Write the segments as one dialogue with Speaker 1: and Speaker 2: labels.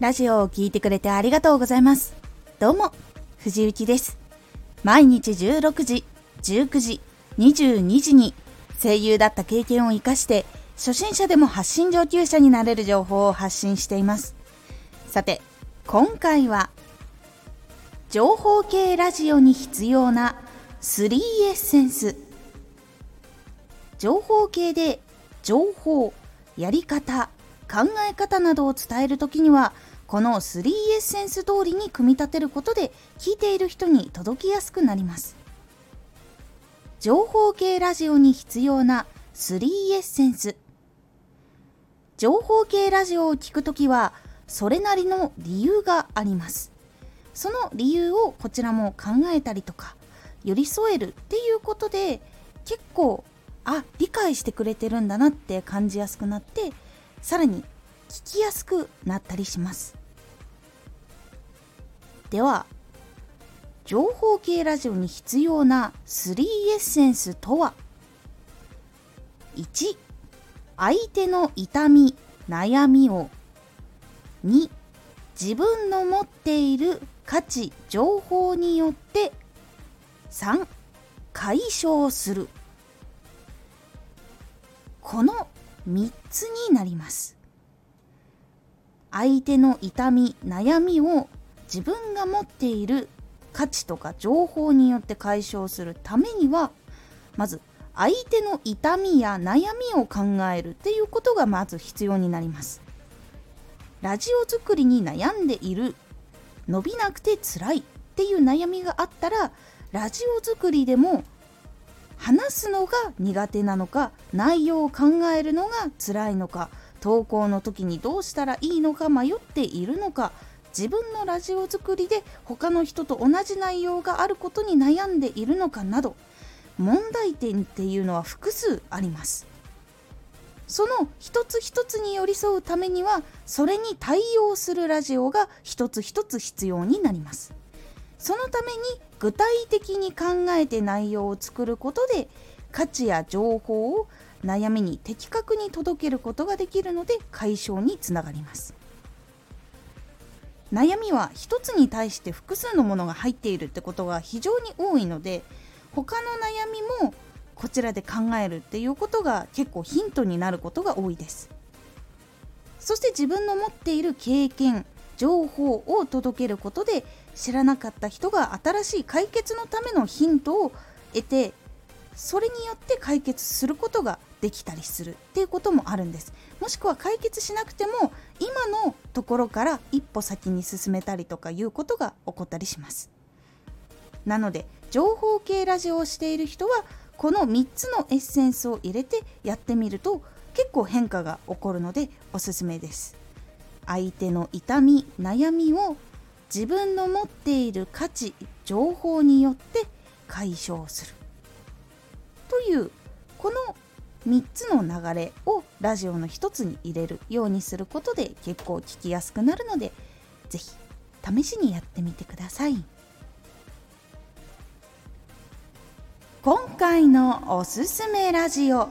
Speaker 1: ラジオを聴いてくれてありがとうございます。どうも、藤幸です。毎日16時、19時、22時に声優だった経験を活かして初心者でも発信上級者になれる情報を発信しています。さて、今回は情報系ラジオに必要な3エッセンス情報系で情報、やり方、考え方などを伝えるときにはこの3エッセンス通りに組み立てることで聞いている人に届きやすくなります。情報系ラジオに必要な3エッセンス。情報系ラジオを聞くときはそれなりの理由があります。その理由をこちらも考えたりとか寄り添えるっていうことで結構あ理解してくれてるんだなって感じやすくなってさらに聞きやすくなったりします。では情報系ラジオに必要な3エッセンスとは？1相手の痛み悩みを。2自分の持っている価値情報によって。3解消する。この3つになります。相手の痛み悩みを自分が持っている価値とか情報によって解消するためにはまず相手の痛みや悩みを考えるっていうことがまず必要になります。ラジオ作りに悩んでいる伸びなくて辛いっていう悩みがあったらラジオ作りでも話すのが苦手なのか内容を考えるのが辛いのか投稿の時にどうしたらいいのか迷っているのか自分のラジオ作りで他の人と同じ内容があることに悩んでいるのかなど問題点っていうのは複数あります。その一つ一つに寄り添うためにはそれに対応するラジオが一つ一つ必要になります。そのために具体的に考えて内容を作ることで価値や情報を悩みに的確に届けることができるので解消につながります。悩みは一つに対して複数のものが入っているってことが非常に多いので他の悩みもこちらで考えるっていうことが結構ヒントになることが多いです。そして自分の持っている経験情報を届けることで知らなかった人が新しい解決のためのヒントを得てそれによって解決することができたりするっていうこともあるんです。もしくは解決しなくても今のところから一歩先に進めたりとかいうことが起こったりします。なので情報系ラジオをしている人はこの3つのエッセンスを入れてやってみると結構変化が起こるのでおすすめです。相手の痛み悩みを自分の持っている価値情報によって解消する。というこの3つの流れをラジオの1つに入れるようにすることで結構聞きやすくなるので是非試しにやってみてください。今回のおすすめラジオ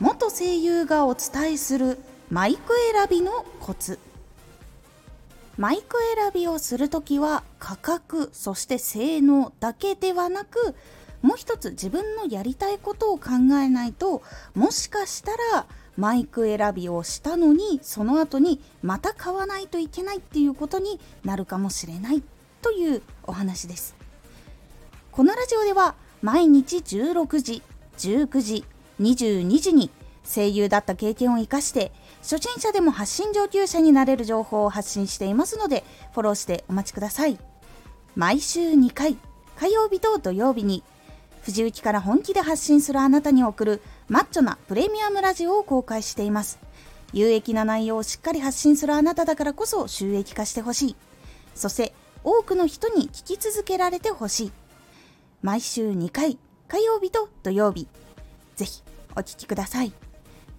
Speaker 1: 元声優がお伝えするマイク選びのコツ。マイク選びをするときは価格そして性能だけではなくもう一つ自分のやりたいことを考えないともしかしたらマイク選びをしたのにその後にまた買わないといけないっていうことになるかもしれないというお話です。このラジオでは毎日16時19時22時に声優だった経験を生かして初心者でも発信上級者になれる情報を発信していますのでフォローしてお待ちください。毎週2回火曜日と土曜日に藤雪から本気で発信するあなたに送るマッチョなプレミアムラジオを公開しています。有益な内容をしっかり発信するあなただからこそ収益化してほしい。そして多くの人に聞き続けられてほしい。毎週2回火曜日と土曜日。ぜひお聴きください。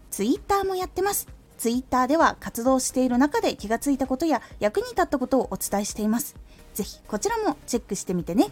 Speaker 1: ツイッターもやってます。ツイッターでは活動している中で気がついたことや役に立ったことをお伝えしています。ぜひこちらもチェックしてみてね。